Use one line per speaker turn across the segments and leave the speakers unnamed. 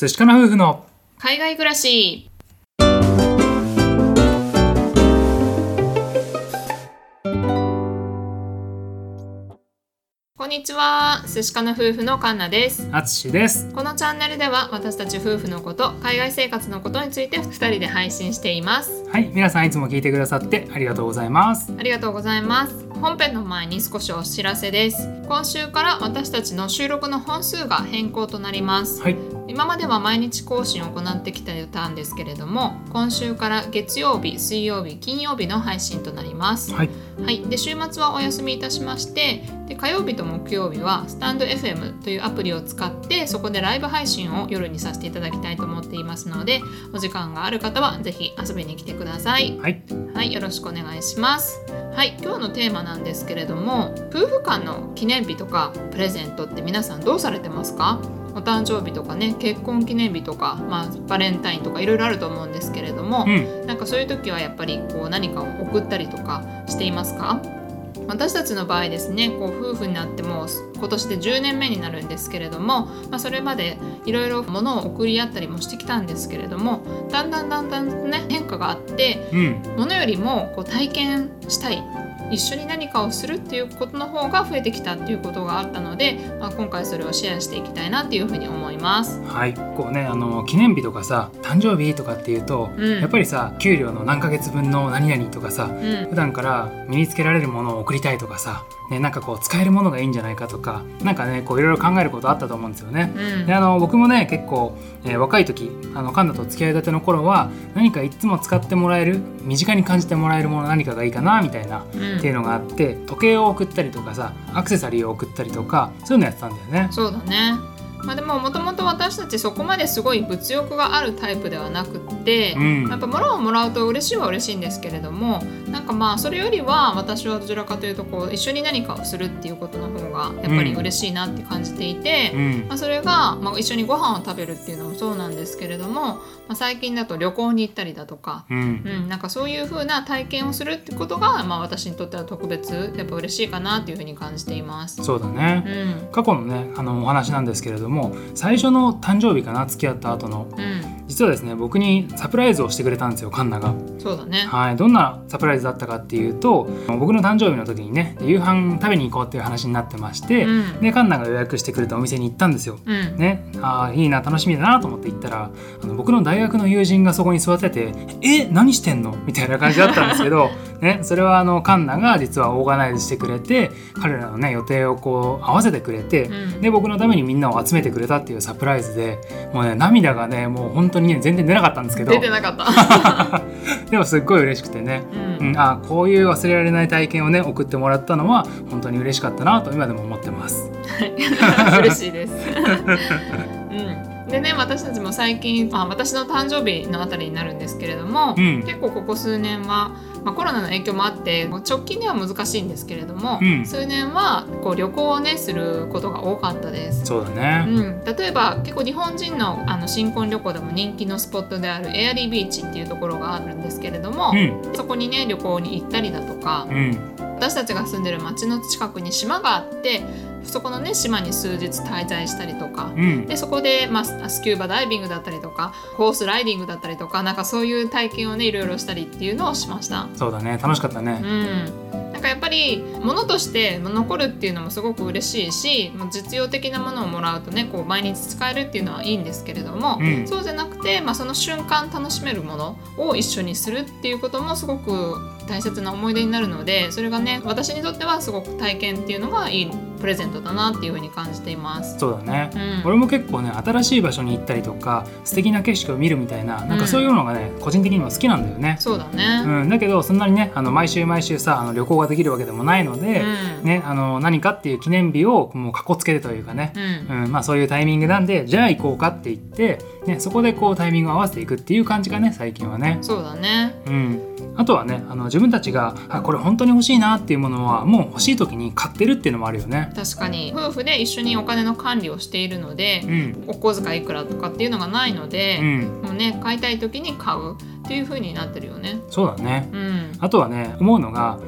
寿司かな夫婦の
海外暮らし。こんにちは。寿司かの夫婦のカンナです。
あつしです。
このチャンネルでは私たち夫婦のこと海外生活のことについて2人で配信しています
はい皆さんいつも聞いてくださってありがとうございます。
ありがとうございます。本編の前に少しお知らせです。今週から私たちの収録の本数が変更となります。
はい。
今までは毎日更新を行ってきてたんですけれども今週から月曜日水曜日金曜日の配信となります、
はい。
はい、で週末はお休みいたしましてで火曜日と木曜日はスタンド FM というアプリを使ってそこでライブ配信を夜にさせていただきたいと思っていますのでお時間がある方はぜひ遊びに来てください
はい。
はいよろしくお願いします。はい今日のテーマなんですけれども夫婦間の記念日とかプレゼントって皆さんどうされてますか？お誕生日とかね結婚記念日とか、まあ、バレンタインとかいろいろあると思うんですけれども、
うん。
なんかそういう時はやっぱりこう何かを送ったりとかしていますか？私たちの場合ですねこう夫婦になっても今年で10年目になるんですけれども、まあ、それまでいろいろ物を送り合ったりもしてきたんですけれどもだんだんだんだんね変化があって
うん。
物よりもこう体験したい一緒に何かをするっていうことの方が増えてきたっていうことがあったので、まあ、今回それをシェアしていきたいなっていうふうに思います。
はい。こうねあの記念日とかさ誕生日とかっていうと、
うん。
やっぱりさ給料の何ヶ月分の何々とかさ
うん。
普段から身につけられるものを送りたいとかさ、ね、なんかこう使えるものがいいんじゃないかとかなんかねこういろいろ考えることあったと思うんですよね。
うん。
であの僕もね結構、えー若い時あのカンナと付き合いたての頃は何かいつも使ってもらえる身近に感じてもらえるもの何かがいいかなみたいな、
うん
っていうのがあって時計を送ったりとかさアクセサリーを送ったりとかそういうのやってたんだよね。
そうだね。まあ、でももともと私たちそこまですごい物欲があるタイプではなくって、
うん。
やっぱ物をもらうと嬉しいは嬉しいんですけれどもなんかまあそれよりは私はどちらかというとこう一緒に何かをするっていうことの方がやっぱり嬉しいなって感じていて、
うん。
まあ、それが、まあ、一緒にご飯を食べるっていうのもそうなんですけれども、まあ、最近だと旅行に行ったりだとか、
うん。
うん、なんかそういう風な体験をするってことが、まあ、私にとっては特別やっぱ嬉しいかなっていうふうに感じています。
そうだね、
うん。
過去のねあのお話なんですけれども最初の誕生日かな付き合った後の。
うん、
実はですね僕にサプライズをしてくれたんですよカンナが。
そうだね。
はい、どんなサプライズだったかっていうと僕の誕生日の時にね夕飯食べに行こうっていう話になってまして、
うん
でカンナが予約してくれたお店に行ったんですよ。
うん、
ね、あーいいな楽しみだなと思って行ったらあの僕の大学の友人がそこに座ってて「え何してんの?」みたいな感じだったんですけど、ね、それはあのカンナが実はオーガナイズしてくれて彼らのね予定をこう合わせてくれて、
うん。
で僕のためにみんなを集めてくれたっていうサプライズでもうね涙がねもう本当にね全然出なかったんですけど。
出てなかった。
でもすっごい嬉しくてね、
う
うん。ん、あこういう忘れられない体験をね送ってもらったのは本当に嬉しかったなと今でも思ってます。
嬉しいです。うん、でね私たちも最近あ私の誕生日のあたりになるんですけれども、
うん。
結構ここ数年は、まあ、コロナの影響もあって直近では難しいんですけれども、
うん。
数年はこう旅行をねすることが多かったです。
そうだね、
うん、例えば結構日本人のあの新婚旅行でも人気のスポットであるエアリービーチっていうところがあるんですけれども、
うん。
そこにね旅行に行ったりだとか、
うん。
私たちが住んでる町の近くに島があってそこのね島に数日滞在したりとか、
うん
でそこで、まあ、スキューバダイビングだったりとかホースライディングだったりとかなんかそういう体験をねいろいろしたりっていうのをしました。
そうだね楽しかったね。
うん、なんかやっぱり物として残るっていうのもすごく嬉しいし実用的なものをもらうとねこう毎日使えるっていうのはいいんですけれども、
うん
そうじゃなくて、まあ、その瞬間楽しめるものを一緒にするっていうこともすごく大切な思い出になるのでそれがね私にとってはすごく体験っていうのがいいプレゼントだなっていうふうに感じています。
そうだね、
うん。
俺も結構ね新しい場所に行ったりとか素敵な景色を見るみたいななんかそういうのがね、個人的には好きなんだよね。
そうだね、
うん、だけどそんなにねあの毎週毎週さあの旅行ができるわけでもないので、
うん。
ね、あの何かっていう記念日をもうかっこつけてというかね、
うん。
うん。まあ、そういうタイミングなんでじゃあ行こうかって言って、ね、そこでこうタイミングを合わせていくっていう感じがね最近はね。
そうだね。
うん、あとはねあの自分たちがあこれ本当に欲しいなっていうものはもう欲しい時に買ってるっていうのもあるよね。
確かに。夫婦で一緒にお金の管理をしているので、
うん。
お小遣いいくらとかっていうのがないので
う、ん、
もうね買いたい時に買うっていう風になってるよね。
そうだね。
うん、
あとはね思うのが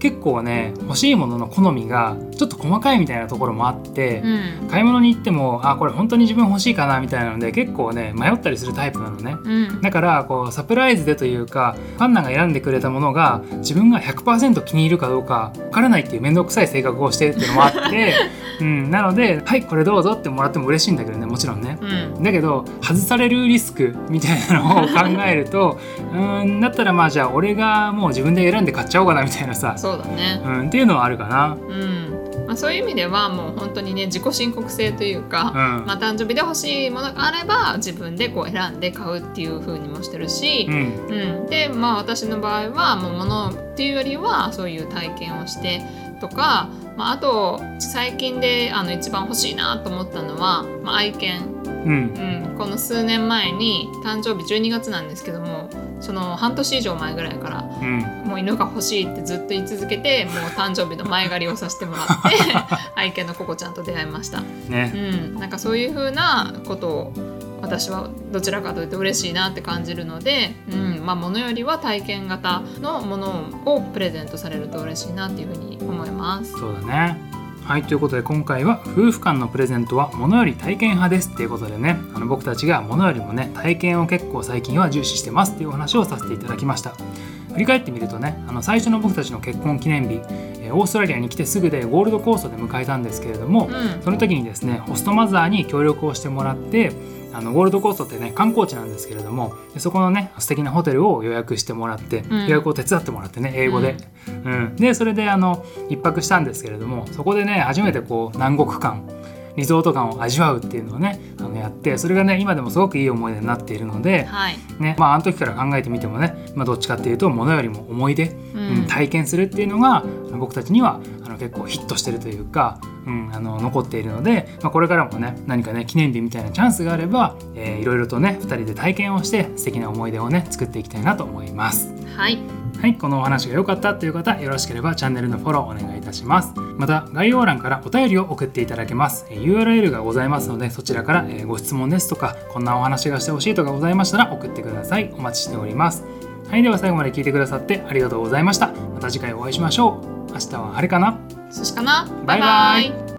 結構ね欲しいものの好みがちょっと細かいみたいなところもあって、
うん
買い物に行ってもあこれ本当に自分欲しいかなみたいなので結構ね迷ったりするタイプなのね。
うん
だからこうサプライズでというかファンナが選んでくれたものが自分が100%気に入るかどうかわからないっていう面倒くさい性格をしてるっていうのもあって、うん、なので「はいこれどうぞ」ってもらっても嬉しいんだけどねもちろんね。
うん
だけど外されるリスクみたいなのを考えると うーんだったらまあじゃあ俺がもう自分で選んで買っちゃおうかなみたいなさ、
そうだね。
うん、っていうのはあるかな。
うん、まあ、そういう意味ではもう本当にね自己申告制というか、
うん。
まあ、誕生日で欲しいものがあれば自分でこう選んで買うっていう風にもしてるし
う、ん。
うん。でまあ私の場合はもう物っていうよりはそういう体験をしてとか、まあ、あと最近であの一番欲しいなと思ったのは、まあ、愛犬、
うん。
うん、この数年前に誕生日12月なんですけどもその半年以上前ぐらいから
うん。
もう犬が欲しいってずっと言い続けてもう誕生日の前借りをさせてもらって 愛犬のココちゃんと出会いました、う
ね
ん、なんかそういう風なことを私はどちらかというと嬉しいなって感じるので、うん。まあ、物よりは体験型のものをプレゼントされると嬉しいなっていうふうに思います。
そうだね。はいということで今回は夫婦間のプレゼントは物より体験派です。っていうことでねあの僕たちがものよりもね体験を結構最近は重視してますっていうお話をさせていただきました。振り返ってみるとねあの最初の僕たちの結婚記念日えーオーストラリアに来てすぐでゴールドコーストで迎えたんですけれども、
うん。
その時にですねホストマザーに協力をしてもらってあのゴールドコーストってね観光地なんですけれどもでそこのね素敵なホテルを予約してもらって、
うん。
予約を手伝ってもらってね英語で、うん。でそれであの一泊したんですけれどもそこでね初めてこう南国感リゾート感を味わうっていうのをねあのやってそれがね今でもすごくいい思い出になっているので、
はい、
ねまあ、あの時から考えてみてもね、まあ、どっちかっていうと物よりも思い出、
うん。
うん体験するっていうのが僕たちにはあの結構ヒットしてるというか、うん、あの残っているので、まあ、これからもね何かね記念日みたいなチャンスがあれば、えーいろいろとね2人で体験をして素敵な思い出をね作っていきたいなと思います。
はい、
はい、このお話が良かったという方、よろしければチャンネルのフォローお願いいたします。また、概要欄からお便りを送っていただけます。えー URL がございますので、そちらからえーご質問ですとか、こんなお話がしてほしいとかございましたら送ってください。お待ちしております。はい、では最後まで聞いてくださってありがとうございました。また次回お会いしましょう。明日は晴れかな？
そしかな？
バイバイ